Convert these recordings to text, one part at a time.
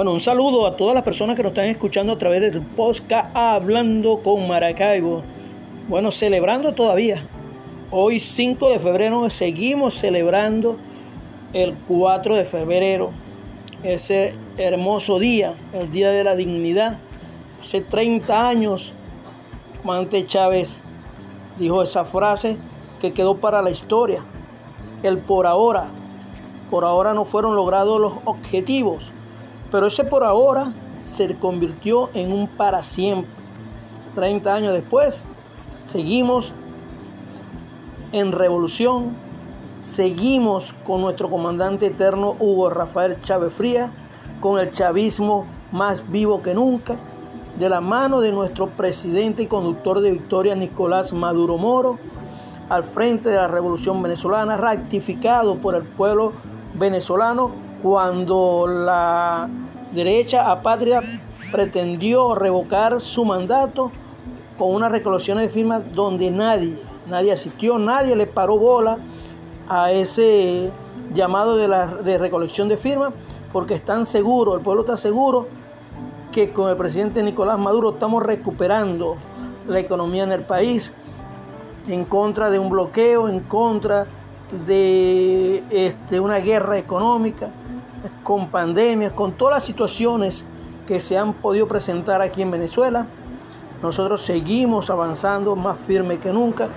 Bueno, un saludo a todas las personas que nos están escuchando a través del podcast Hablando con Maracaibo. Bueno, celebrando todavía. Hoy 5 de febrero seguimos celebrando el 4 de febrero, ese hermoso día, el Día de la Dignidad. Hace 30 años, Mante Chávez dijo esa frase que quedó para la historia. El por ahora. Por ahora no fueron logrados los objetivos pero ese por ahora se convirtió en un para siempre. 30 años después, seguimos en revolución, seguimos con nuestro comandante eterno Hugo Rafael Chávez Fría, con el chavismo más vivo que nunca, de la mano de nuestro presidente y conductor de victoria Nicolás Maduro Moro, al frente de la revolución venezolana, ratificado por el pueblo venezolano cuando la derecha apátrida pretendió revocar su mandato con una recolección de firmas donde nadie, nadie asistió, nadie le paró bola a ese llamado de, la, de recolección de firmas, porque están seguros, el pueblo está seguro que con el presidente Nicolás Maduro estamos recuperando la economía en el país en contra de un bloqueo, en contra de este, una guerra económica con pandemias, con todas las situaciones que se han podido presentar aquí en Venezuela, nosotros seguimos avanzando más firme que nunca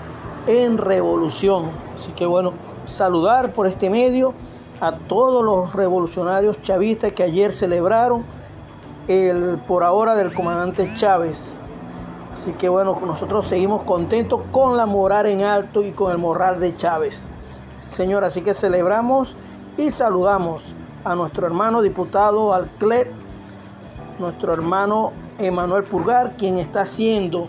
en revolución. Así que bueno, saludar por este medio a todos los revolucionarios chavistas que ayer celebraron el por ahora del comandante Chávez. Así que bueno, nosotros seguimos contentos con la moral en alto y con el moral de Chávez. Señor, así que celebramos y saludamos a nuestro hermano diputado Alclet, nuestro hermano Emanuel Purgar, quien está haciendo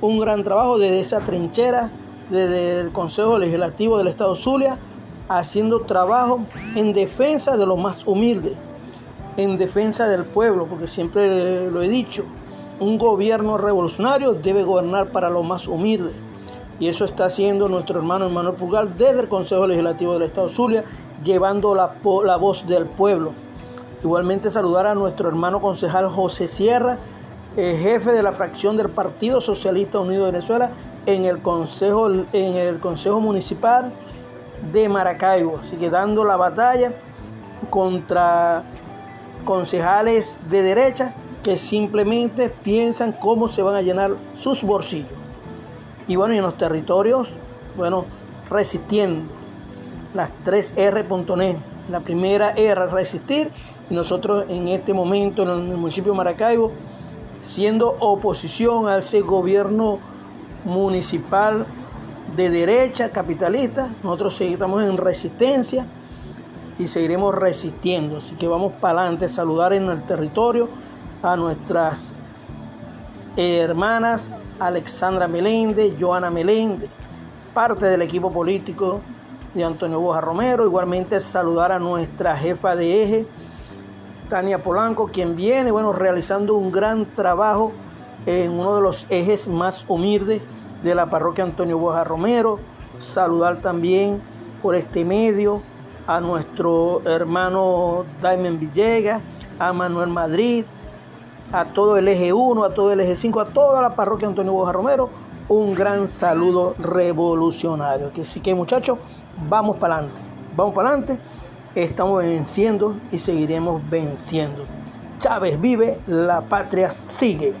un gran trabajo desde esa trinchera, desde el Consejo Legislativo del Estado Zulia, haciendo trabajo en defensa de los más humildes, en defensa del pueblo, porque siempre lo he dicho, un gobierno revolucionario debe gobernar para los más humildes. Y eso está haciendo nuestro hermano Emanuel Purgar desde el Consejo Legislativo del Estado Zulia llevando la, la voz del pueblo. Igualmente saludar a nuestro hermano concejal José Sierra, eh, jefe de la fracción del Partido Socialista Unido de Venezuela en el Consejo, en el Consejo Municipal de Maracaibo. Así que dando la batalla contra concejales de derecha que simplemente piensan cómo se van a llenar sus bolsillos. Y bueno, y en los territorios, bueno, resistiendo las 3R.net. La primera R, resistir. Y nosotros en este momento en el municipio de Maracaibo, siendo oposición a ese gobierno municipal de derecha, capitalista, nosotros estamos en resistencia y seguiremos resistiendo. Así que vamos para adelante, saludar en el territorio a nuestras hermanas Alexandra Meléndez, Joana Meléndez, parte del equipo político de Antonio Boja Romero. Igualmente saludar a nuestra jefa de eje, Tania Polanco, quien viene, bueno, realizando un gran trabajo en uno de los ejes más humildes de la parroquia Antonio Boja Romero. Saludar también por este medio a nuestro hermano Daimen Villegas, a Manuel Madrid, a todo el eje 1, a todo el eje 5, a toda la parroquia Antonio Boja Romero, un gran saludo revolucionario. Así que muchachos, vamos para adelante, vamos para adelante, estamos venciendo y seguiremos venciendo. Chávez vive, la patria sigue.